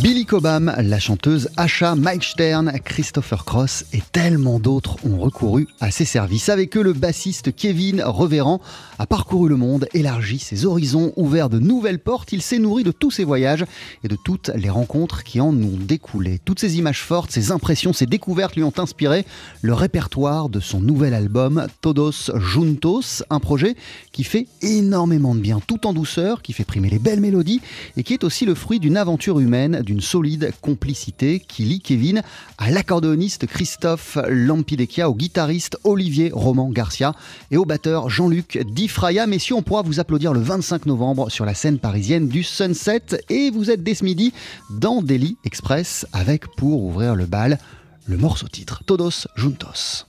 Billy Cobham, la chanteuse Asha, Mike Stern, Christopher Cross et tellement d'autres ont recouru à ses services. Avec eux, le bassiste Kevin Reverend a parcouru le monde, élargi ses horizons, ouvert de nouvelles portes. Il s'est nourri de tous ses voyages et de toutes les rencontres qui en ont découlé. Toutes ces images fortes, ces impressions, ces découvertes lui ont inspiré le répertoire de son nouvel album Todos Juntos, un projet qui fait énormément de bien, tout en douceur, qui fait primer les belles mélodies et qui est aussi le fruit d'une aventure humaine d'une solide complicité qui lie Kevin à l'accordéoniste Christophe Lampidecchia, au guitariste Olivier Roman Garcia et au batteur Jean-Luc Difraya. Messieurs, on pourra vous applaudir le 25 novembre sur la scène parisienne du Sunset et vous êtes dès ce midi dans Daily Express avec pour ouvrir le bal le morceau titre Todos Juntos.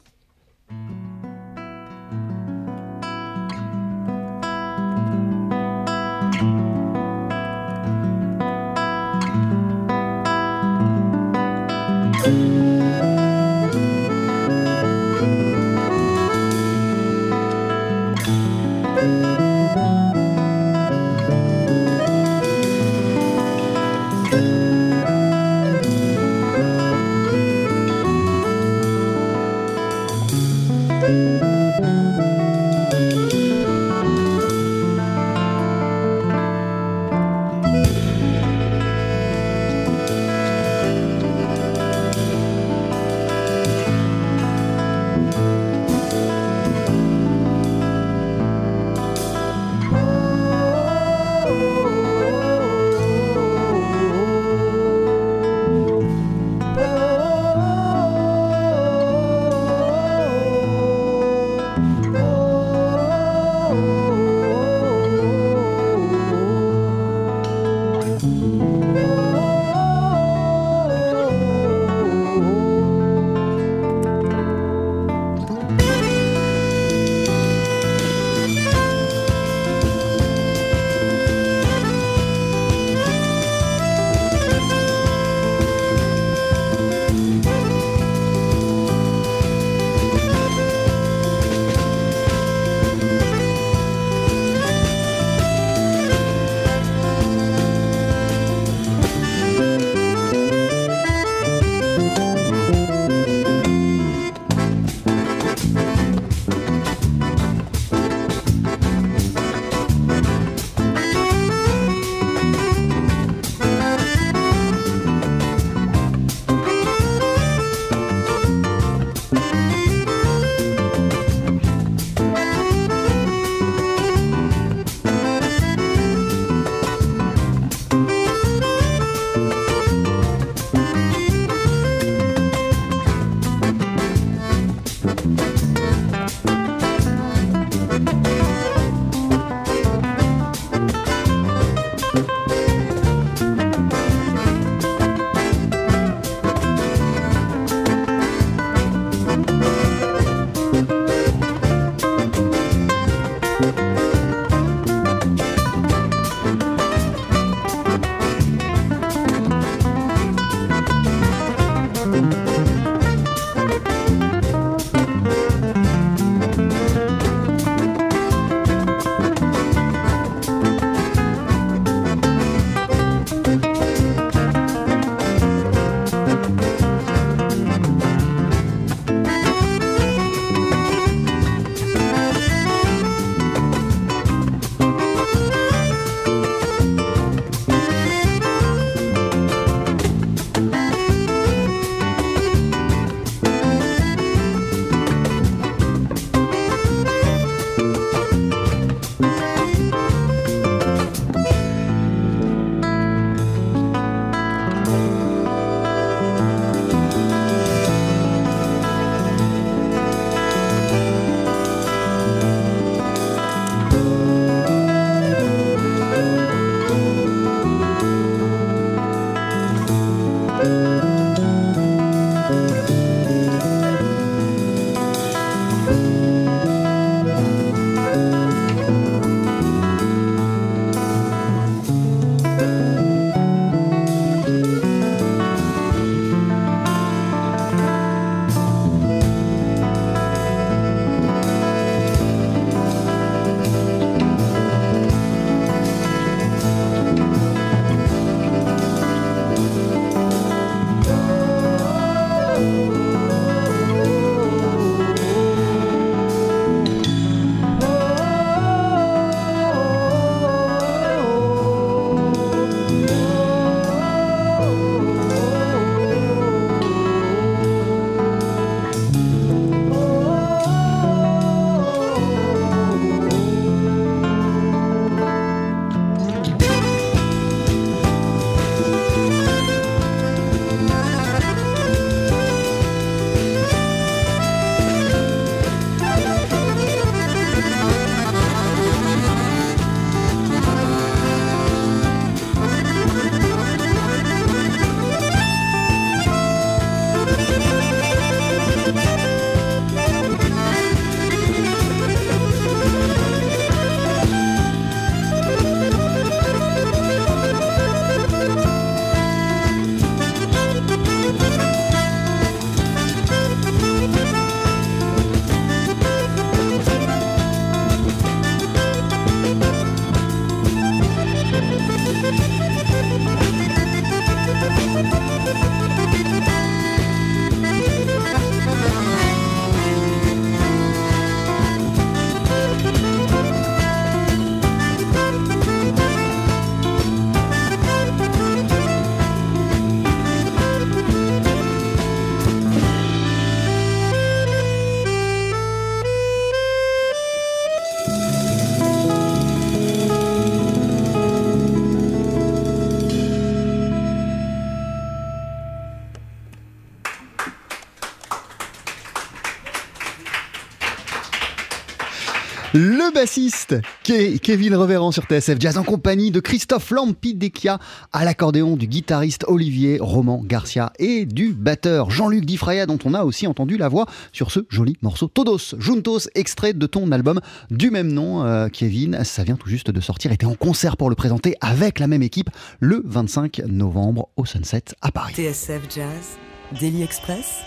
Le bassiste Kevin Reverend sur TSF Jazz en compagnie de Christophe Lampidecchia à l'accordéon, du guitariste Olivier Roman Garcia et du batteur Jean-Luc Difraya dont on a aussi entendu la voix sur ce joli morceau Todos Juntos, extrait de ton album du même nom euh, Kevin. Ça vient tout juste de sortir t'es en concert pour le présenter avec la même équipe le 25 novembre au Sunset à Paris. TSF Jazz, Daily Express,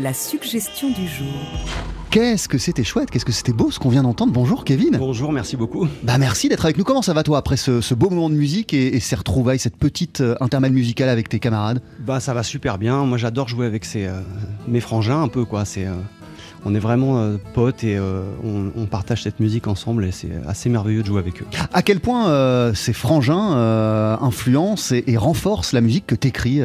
la suggestion du jour. Qu'est-ce que c'était chouette, qu'est-ce que c'était beau ce qu'on vient d'entendre. Bonjour Kevin. Bonjour, merci beaucoup. Bah merci d'être avec nous. Comment ça va toi après ce, ce beau moment de musique et, et, ces retrouvailles, cette petite euh, intermède musicale avec tes camarades? Bah ça va super bien. Moi j'adore jouer avec ces, euh, mes frangins un peu quoi. C'est euh, on est vraiment euh, potes et euh, on, on, partage cette musique ensemble et c'est assez merveilleux de jouer avec eux. À quel point euh, ces frangins influencent et, et, renforcent la musique que t'écris,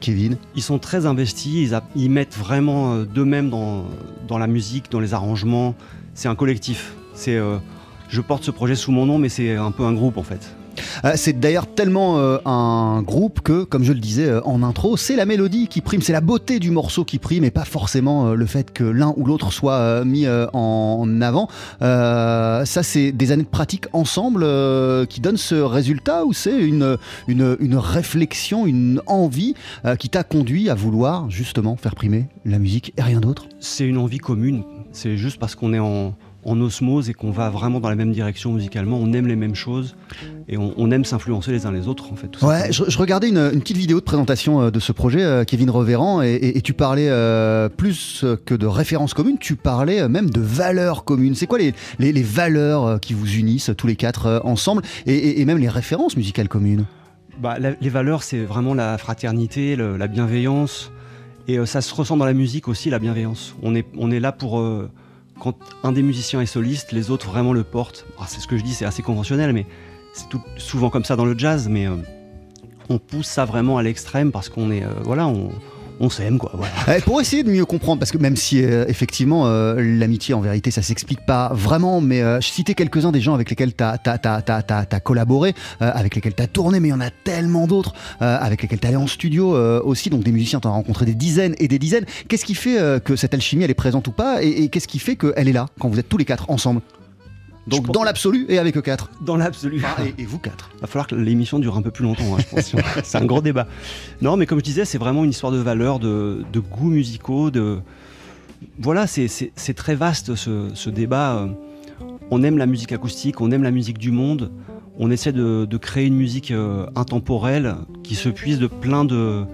Kevin? Ils sont très investis, ils, a, ils mettent vraiment d'eux-mêmes dans, dans la musique, dans les arrangements. C'est un collectif. C'est, je porte ce projet sous mon nom, mais c'est un peu un groupe en fait. Euh, c'est d'ailleurs tellement euh, un groupe que, comme je le disais euh, en intro, c'est la mélodie qui prime, c'est la beauté du morceau qui prime et pas forcément le fait que l'un ou l'autre soit mis en avant. ça, c'est des années de pratique ensemble qui donnent ce résultat ou c'est une, une, une, réflexion, une envie qui t'a conduit à vouloir justement faire primer la musique et rien d'autre? C'est une envie commune. C'est juste parce qu'on est en en osmose et qu'on va vraiment dans la même direction musicalement. On aime les mêmes choses et on, on aime s'influencer les uns les autres en fait. ouais, je, je, regardais une, une, petite vidéo de présentation euh, de ce projet, euh, Kevin Reverand, et, et, et tu parlais euh, plus que de références communes, tu parlais même de valeurs communes. C'est quoi les, les, les, valeurs qui vous unissent tous les quatre ensemble et, et, même les références musicales communes? Bah, la, Les valeurs, c'est vraiment la fraternité, le, la bienveillance. Et ça se ressent dans la musique aussi, la bienveillance. On est, on est là pour quand un des musiciens est soliste, les autres vraiment le portent. Ah, c'est ce que je dis, c'est assez conventionnel, mais c'est souvent comme ça dans le jazz, mais euh, on pousse ça vraiment à l'extrême parce qu'on est, euh, voilà, on, on s'aime quoi. Voilà. Pour essayer de mieux comprendre, parce que même si euh, effectivement euh, l'amitié en vérité ça s'explique pas vraiment, mais euh, je citais quelques-uns des gens avec lesquels tu as, collaboré, avec lesquels tu as tourné, mais il y en a tellement d'autres, avec lesquels tu allé en studio aussi, donc des musiciens, tu as rencontré des dizaines et des dizaines. Qu'est-ce qui fait que cette alchimie elle est présente ou pas, et, et qu'est-ce qui fait qu'elle est là quand vous êtes tous les quatre ensemble? Donc dans l'absolu et avec eux quatre. Dans l'absolu. Ah, et, et, vous quatre. Va falloir que l'émission dure un peu plus longtemps, hein, je pense. c'est un gros débat. Non, mais comme je disais, c'est vraiment une histoire de valeurs, de, de goûts musicaux, de voilà, c'est très vaste ce, ce, débat. On aime la musique acoustique, on aime la musique du monde. On essaie de, de créer une musique euh, intemporelle qui se puise de plein de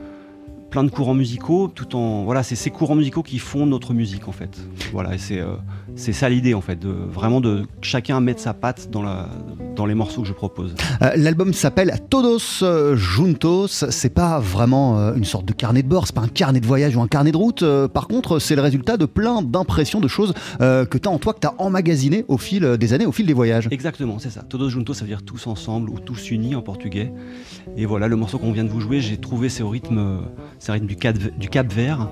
plein de courants musicaux, tout en voilà, c'est ces courants musicaux qui font notre musique en fait. Voilà, et c'est euh, c'est ça l'idée en fait, de vraiment de chacun mettre sa patte dans la dans les morceaux que je propose. Euh, L'album s'appelle Todos Juntos. C'est pas vraiment euh, une sorte de carnet de bord, c'est pas un carnet de voyage ou un carnet de route. Par contre, c'est le résultat de plein d'impressions, de choses euh, que tu as en toi, que tu as emmagasiné au fil des années, au fil des voyages. Exactement, c'est ça. Todos Juntos, ça veut dire tous ensemble ou tous unis en portugais. Et voilà, le morceau qu'on vient de vous jouer, j'ai trouvé c'est au c'est rythme du Cap, du Cap Vert.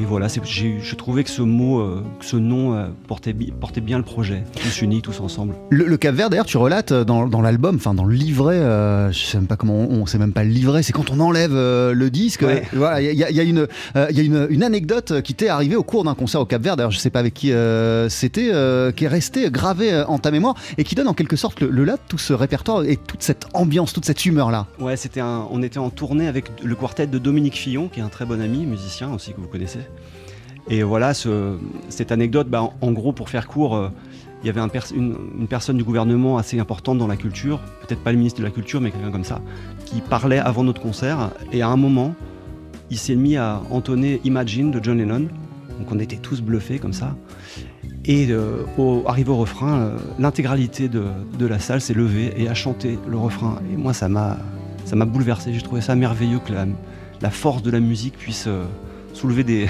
Et voilà, je trouvais que ce mot, euh, que ce nom euh, portait, portait, bien le projet. Tous unis, tous ensemble. Le, le Cap Vert, d'ailleurs, tu relates dans, dans l'album, enfin dans le livret, euh, je sais même pas comment, on, on sait même pas le livret, c'est quand on enlève euh, le disque. Ouais. Voilà, il y, y, a, une, il y a une, une, anecdote qui t'est arrivée au cours d'un concert au Cap Vert. D'ailleurs, je sais pas avec qui c'était, qui est restée gravée en ta mémoire et qui donne en quelque sorte le, le là de tout ce répertoire et toute cette ambiance, toute cette humeur là. Ouais, c'était on était en tournée avec le quartet de Dominique Fillon, qui est un très bon ami, musicien aussi que vous connaissez. Et voilà, ce, cette anecdote, bah, en, gros, pour faire court, euh, il y avait une, personne du gouvernement assez importante dans la culture, peut-être pas le ministre de la Culture, mais quelqu'un comme ça, qui parlait avant notre concert. Et à un moment, il s'est mis à entonner Imagine de John Lennon. Donc on était tous bluffés comme ça. Et euh, au, arrivé au refrain, euh, l'intégralité de, la salle s'est levée et a chanté le refrain. Et moi, ça m'a bouleversé. J'ai trouvé ça merveilleux que la, force de la musique puisse soulever des,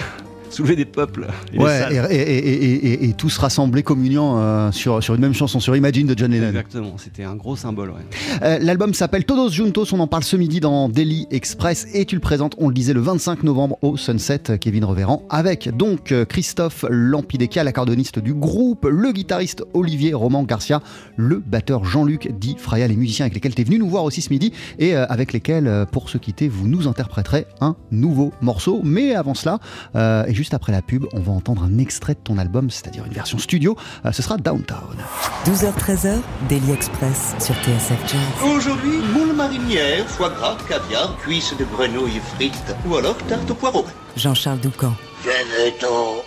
soulever des peuples. Et, ouais, et, et, et, tous rassembler, communiant euh, sur, sur une même chanson, sur Imagine de John Lennon. Exactement, c'était un gros symbole. Ouais. Euh, L'album s'appelle Todos Juntos, on en parle ce midi dans Daily Express et tu le présentes, on le disait, le 25 novembre au Sunset, Kevin Reverand, avec donc Christophe Lampidecchia, l'accordoniste du groupe, le guitariste Olivier Roman Garcia, le batteur Jean-Luc Di Fraya, les musiciens avec lesquels tu es venu nous voir aussi ce midi et euh, avec lesquels, pour se quitter, vous nous interpréterez un nouveau morceau. Mais avant cela, euh, juste après la pub, on va entendre un extrait de ton album, c'est-à-dire une version studio. Euh, ce sera Downtown. 12h-13h, Daily Express sur TSF Jazz. Aujourd'hui, moule marinière, foie gras, caviar, cuisses de grenouille frites ou alors tarte au poireau. Jean-Charles Doucan. Venez-t'en.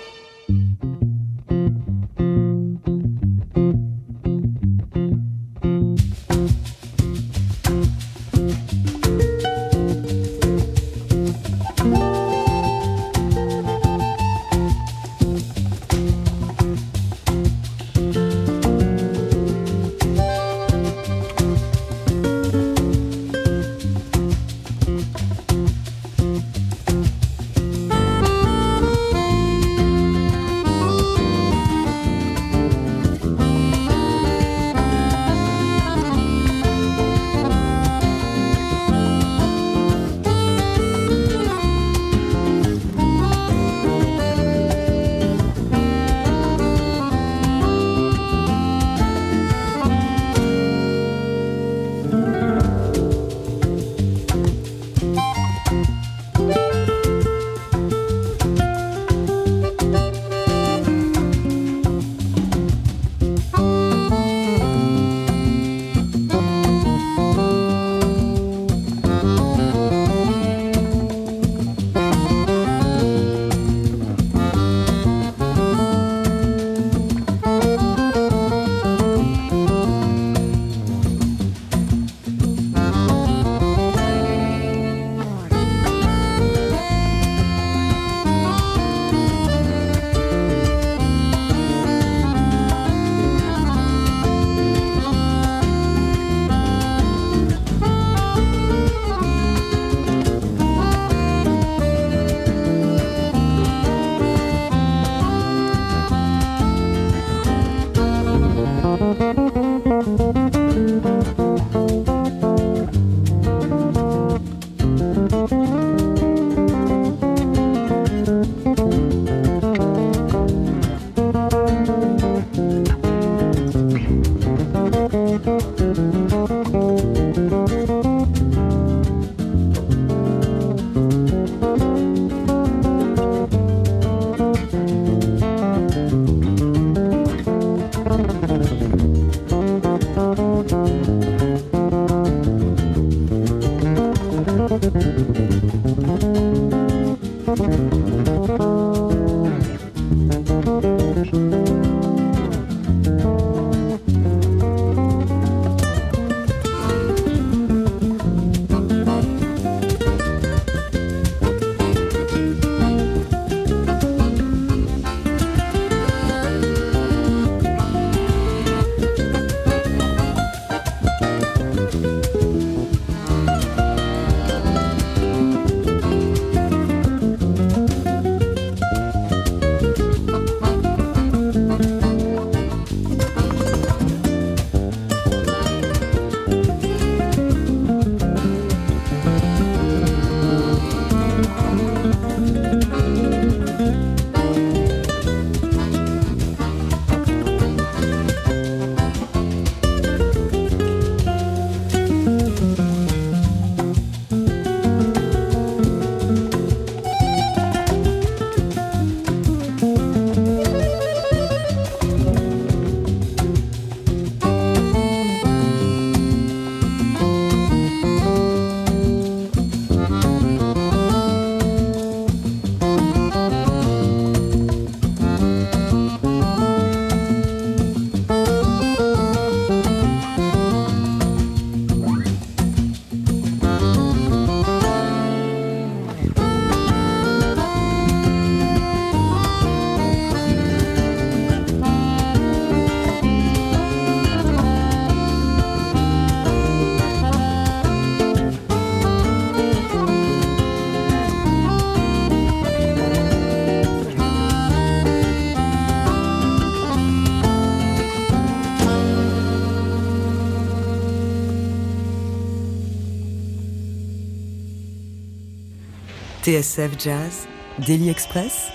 TSF Jazz, Daily Express,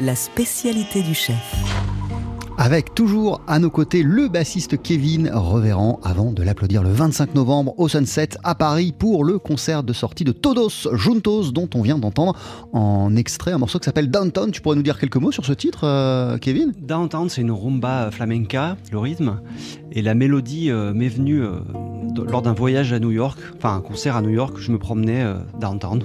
la spécialité du chef. Avec toujours à nos côtés le bassiste Kevin Reverend avant de l'applaudir le 25 novembre au Sunset à Paris pour le concert de sortie de Todos Juntos dont on vient d'entendre en extrait un morceau qui s'appelle Downtown. Tu pourrais nous dire quelques mots sur ce titre, euh, Kevin? Downtown, c'est une rumba flamenca, le rythme, et la mélodie euh, m'est venue euh, lors d'un voyage à New York, enfin un concert à New York, je me promenais downtown.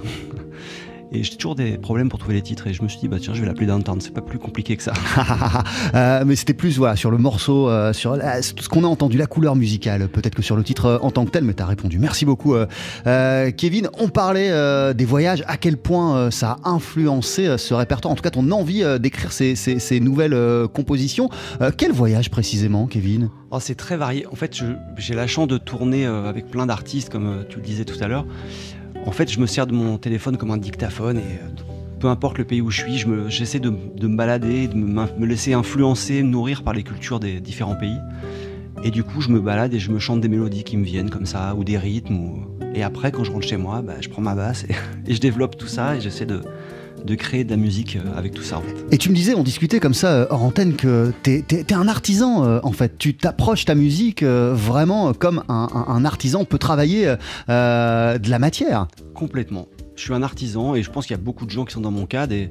Et j'ai toujours des problèmes pour trouver les titres. Et je me suis dit, bah tiens, je vais l'appeler Downtown. C'est pas plus compliqué que ça. euh, mais c'était plus voilà, sur le morceau, euh, sur ce qu'on a entendu, la couleur musicale, peut-être que sur le titre euh, en tant que tel. Mais tu as répondu. Merci beaucoup, euh, Kevin. On parlait des voyages. À quel point ça a influencé ce répertoire En tout cas, ton envie d'écrire ces, ces, ces, nouvelles compositions. quel voyage précisément, Kevin? Oh, C'est très varié. En fait, j'ai la chance de tourner avec plein d'artistes, comme tu le disais tout à l'heure. En fait, je me sers de mon téléphone comme un dictaphone et euh, peu importe le pays où je suis, j'essaie de, me balader, de me, laisser influencer, nourrir par les cultures des différents pays. Et du coup, je me balade et je me chante des mélodies qui me viennent comme ça, ou des rythmes. Et après, quand je rentre chez moi, bah, je prends ma basse et, je développe tout ça et j'essaie de, créer de la musique euh, avec tout ça en fait. Et tu me disais, on discutait comme ça euh, hors antenne que tu es, un artisan en fait. Tu t'approches ta musique vraiment comme un, artisan peut travailler de la matière. Complètement. Je suis un artisan et je pense qu'il y a beaucoup de gens qui sont dans mon cas, des,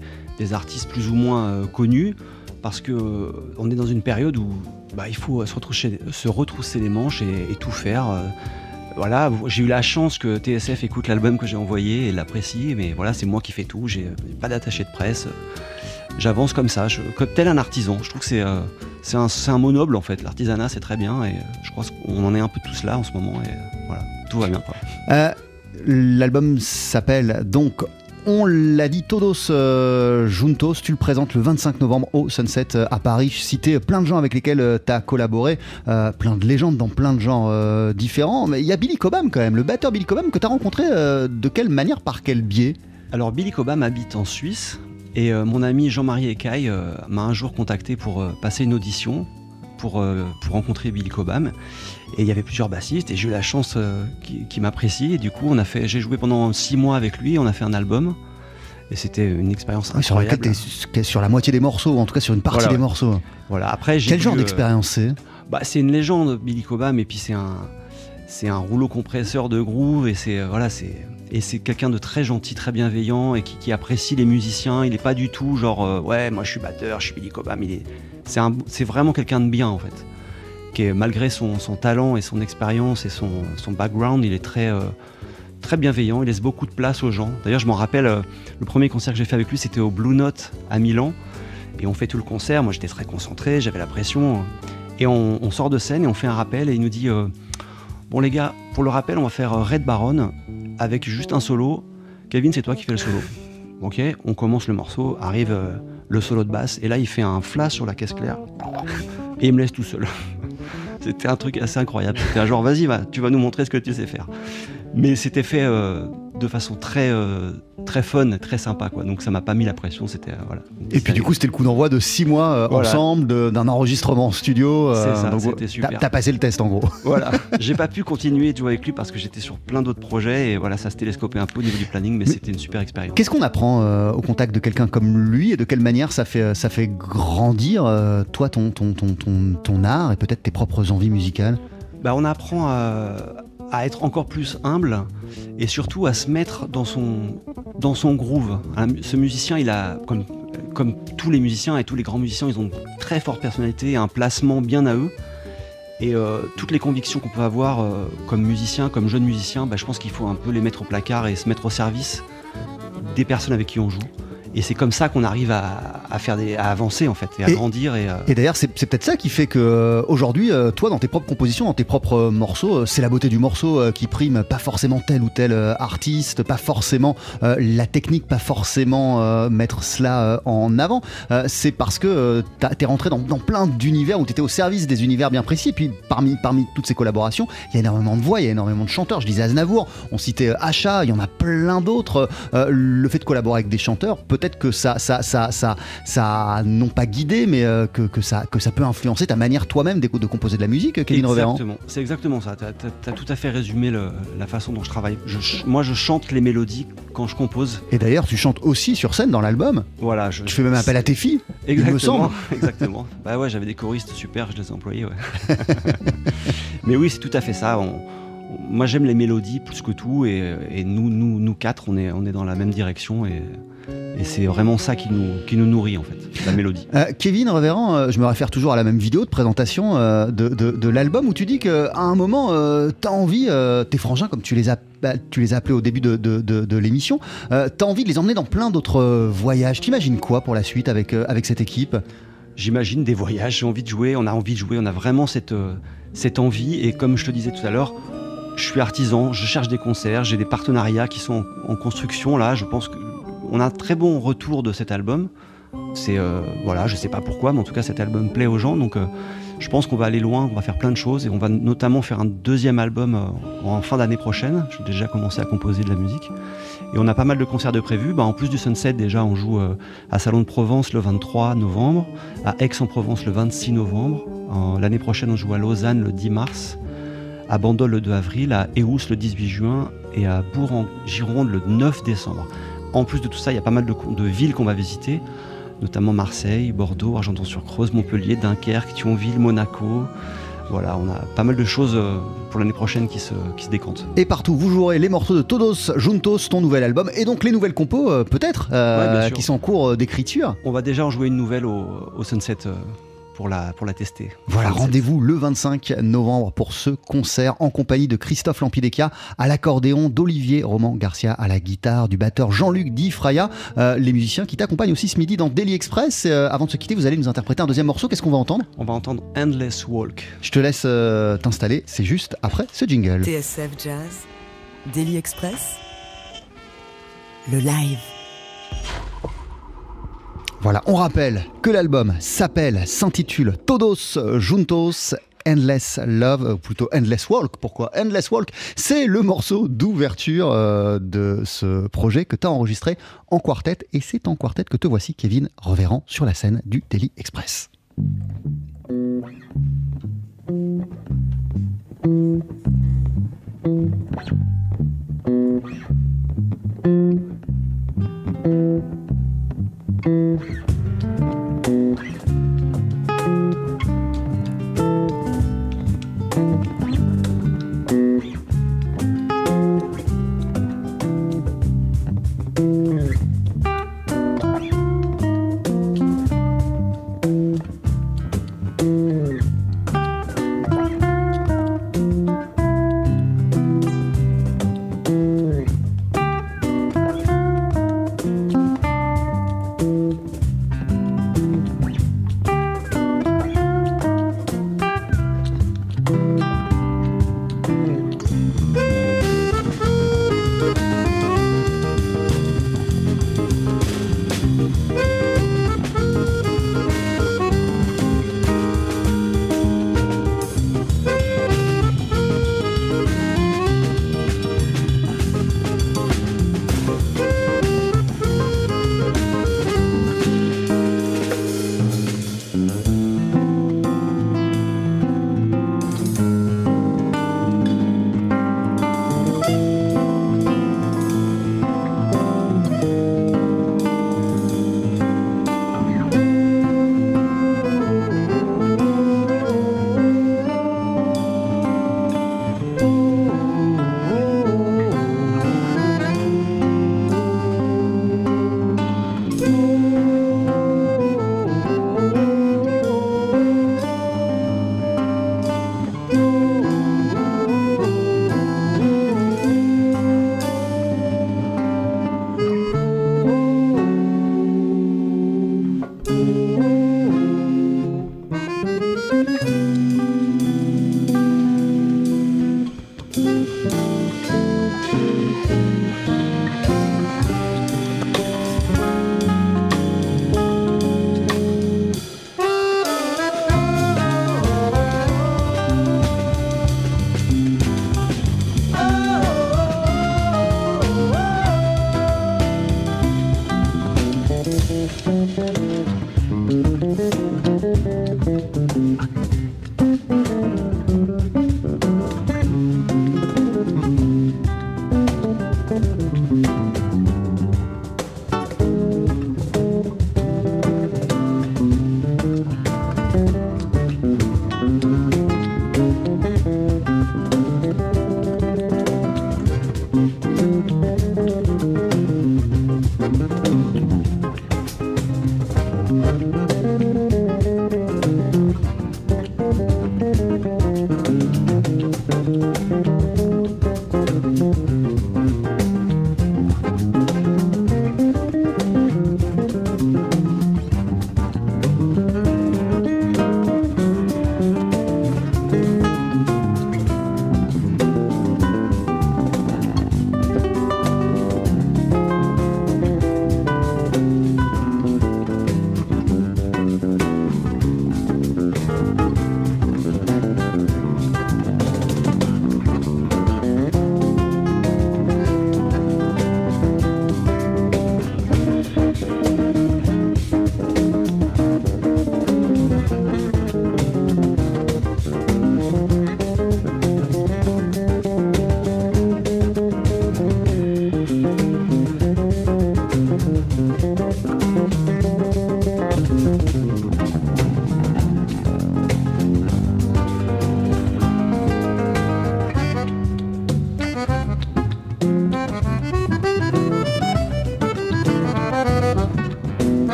artistes plus ou moins euh, connus, parce que euh, on est dans une période où bah, il faut se retrousser, se retrousser les manches et, tout faire. Euh. voilà, j'ai eu la chance que TSF écoute l'album que j'ai envoyé et l'apprécie, mais voilà, c'est moi qui fais tout, j'ai pas d'attaché de presse. J'avance comme ça, comme tel un artisan. Je trouve que c'est c'est un, un, mot noble en fait. L'artisanat, c'est très bien et je crois qu'on en est un peu tous là en ce moment et voilà, tout va bien. L'album s'appelle donc on l'a dit, Todos euh, Juntos, tu le présentes le 25 novembre au Sunset euh, à Paris. Je citais plein de gens avec lesquels euh, tu as collaboré, plein de légendes dans plein de genres différents. Mais il y a Billy Cobham quand même, le batteur Billy Cobham que tu as rencontré de quelle manière, par quel biais? Alors Billy Cobham habite en Suisse et mon ami Jean-Marie Ecaille m'a un jour contacté pour passer une audition pour, pour rencontrer Billy Cobham. Et il y avait plusieurs bassistes et j'ai eu la chance euh, qui, m'apprécie. Et du coup, on a fait, j'ai joué pendant six mois avec lui. On a fait un album. Et c'était une expérience incroyable. Sur, sur la moitié des morceaux, ou en tout cas sur une partie des morceaux. Voilà. Après, Quel genre euh, d'expérience c'est? Bah, C'est une légende, Billy Cobham. Et puis c'est un, c'est un rouleau compresseur de groove. Et c'est euh, voilà, c'est et c'est quelqu'un de très gentil, très bienveillant et qui, apprécie les musiciens. Il n'est pas du tout genre ouais, moi je suis batteur, je suis Billy Cobham. Il est, c'est, c'est vraiment quelqu'un de bien en fait qui malgré son, talent et son expérience et son, background, il est très, euh, très bienveillant, il laisse beaucoup de place aux gens. D'ailleurs, je m'en rappelle, euh, le premier concert que j'ai fait avec lui, c'était au Blue Note à Milan. Et on fait tout le concert, moi j'étais très concentré, j'avais la pression. Et on, sort de scène et on fait un rappel et il nous dit euh, Bon les gars, pour le rappel, on va faire Red Baron avec juste un solo. Kevin, c'est toi qui fais le solo. Ok, on commence le morceau, arrive le solo de basse, et là il fait un flash sur la caisse claire, et il me laisse tout seul. C'était un truc assez incroyable. C'était un genre, vas-y, va, tu vas nous montrer ce que tu sais faire. Mais c'était fait euh, de façon très, euh, très fun, très sympa. Quoi. Donc ça m'a pas mis la pression. C'était, euh, voilà. Et puis du coup, c'était le coup d'envoi de six mois ensemble, d'un enregistrement en studio. C'est ça, c'était super. T'as passé le test en gros. Voilà. J'ai pas pu continuer de jouer avec lui parce que j'étais sur plein d'autres projets et voilà, ça se télescopait un peu au niveau du planning, mais, c'était une super expérience. Qu'est-ce qu'on apprend au contact de quelqu'un comme lui et de quelle manière ça fait, ça fait grandir toi, ton, ton, ton, ton, ton art et peut-être tes propres envies musicales? Bah, on apprend à, à être encore plus humble et surtout à se mettre dans son, groove. Ce musicien, il a, comme, comme tous les musiciens et tous les grands musiciens, ils ont une très forte personnalité, un placement bien à eux. Et euh, toutes les convictions qu'on peut avoir euh, comme musicien, comme jeune musicien, bah, je pense qu'il faut un peu les mettre au placard et se mettre au service des personnes avec qui on joue. Et c'est comme ça qu'on arrive à, faire des, à avancer en fait et à grandir. Et, euh, et d'ailleurs, c'est peut-être ça qui fait que euh, aujourd'hui, euh, toi, dans tes propres compositions, dans tes propres morceaux, c'est la beauté du morceau qui prime, pas forcément tel ou tel artiste, pas forcément la technique, pas forcément mettre cela en avant. c'est parce que t'es rentré dans, dans plein d'univers où t'étais au service des univers bien précis. Et puis parmi, parmi toutes ces collaborations, il y a énormément de voix, il y a énormément de chanteurs. Je disais Aznavour, on citait Acha, il y en a plein d'autres. le fait de collaborer avec des chanteurs peut peut-être que ça, ça, ça, ça, ça a non pas guidé, mais euh, que, que ça, que ça peut influencer ta manière toi-même de, de composer de la musique, Kevin Reverend Exactement, c'est exactement ça. Tu as, tout à fait résumé le- la façon dont je travaille. Je moi, je chante les mélodies quand je compose. Et d'ailleurs, tu chantes aussi sur scène dans l'album. Voilà, je, Tu fais même appel à tes filles, il me Exactement, semble. exactement. Bah ouais, j'avais des choristes super, je les ai employés. Ouais. Mais oui, c'est tout à fait ça. On- moi, j'aime les mélodies plus que tout, et, et nous, nous, nous quatre, on est, on est dans la même direction, et, et c'est vraiment ça qui nous, qui nous nourrit en fait, la mélodie. Euh, Kevin Reverend, euh, je me réfère toujours à la même vidéo de présentation euh, de, de- de l'album où tu dis qu'à un moment, euh, t'as envie, tes frangins, comme tu les as, bah, tu les as appelés au début de, de- l'émission, euh, t'as envie de les emmener dans plein d'autres voyages. T'imagines quoi pour la suite avec, avec cette équipe? J'imagine des voyages, j'ai envie de jouer, on a envie de jouer, on a vraiment cette, cette envie. Et comme je te disais tout à l'heure, je suis artisan, je cherche des concerts, j'ai des partenariats qui sont en, en construction. Là, je pense qu'on a un très bon retour de cet album. C'est euh, voilà, je sais pas pourquoi, mais en tout cas cet album plaît aux gens. Donc euh, je pense qu'on va aller loin, on va faire plein de choses et on va notamment faire un deuxième album euh, en fin d'année prochaine. J'ai déjà commencé à composer de la musique. Et on a pas mal de concerts de prévus. Bah, en plus du Sunset, déjà, on joue euh, à Salon de Provence le 23 novembre, à Aix-en-Provence le 26 novembre. L'année prochaine, on joue à Lausanne le 10 mars, à Bandol le 2 avril, à Eous le 18 juin et à Bourg-en-Gironde le 9 décembre. En plus de tout ça, il y a pas mal de, de villes qu'on va visiter, notamment Marseille, Bordeaux, Argenton-sur-Creuse, Montpellier, Dunkerque, Thionville, Monaco. Voilà, on a pas mal de choses euh, pour l'année prochaine qui se, qui se décantent. Et partout, vous jouerez les morceaux de Todos Juntos, ton nouvel album, et donc les nouvelles compos, euh, peut-être, euh, Ouais, qui sont en cours d'écriture. On va déjà en jouer une nouvelle au, au Sunset euh, pour, la, pour la tester. Voilà, rendez-vous le 25 novembre pour ce concert en compagnie de Christophe Lampideka à l'accordéon, d'Olivier Roman Garcia à la guitare, du batteur Jean-Luc Di Fraya, euh, les musiciens qui t'accompagnent aussi ce midi dans Daily Express. Euh, avant de se quitter, vous allez nous interpréter un deuxième morceau. Qu'est-ce qu'on va entendre? On va entendre Endless Walk. Je te laisse euh, t'installer, c'est juste après ce jingle. TSF Jazz, Daily Express, le live. Voilà, on rappelle que l'album s'appelle, s'intitule Todos Juntos Endless Love, ou plutôt Endless Walk. Pourquoi Endless Walk C'est le morceau d'ouverture euh, de ce projet que tu as enregistré en quartet. Et c'est en quartet que te voici, Kevin Reverend, sur la scène du Daily Express. thank you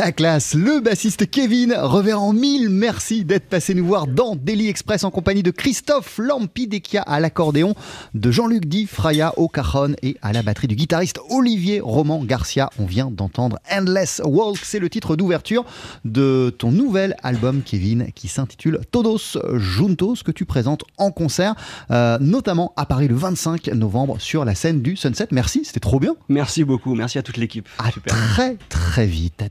La classe, le bassiste Kevin Reverend mille merci d'être passé nous voir dans Daily Express en compagnie de Christophe Lampidecchia à l'accordéon, de Jean-Luc Di Fraya au cajon et à la batterie du guitariste Olivier Roman Garcia. On vient d'entendre Endless Walk, c'est le titre d'ouverture de ton nouvel album Kevin qui s'intitule Todos Juntos que tu présentes en concert, euh, notamment à Paris le 25 novembre sur la scène du Sunset. Merci, c'était trop bien. Merci beaucoup, merci à toute l'équipe. À très très vite.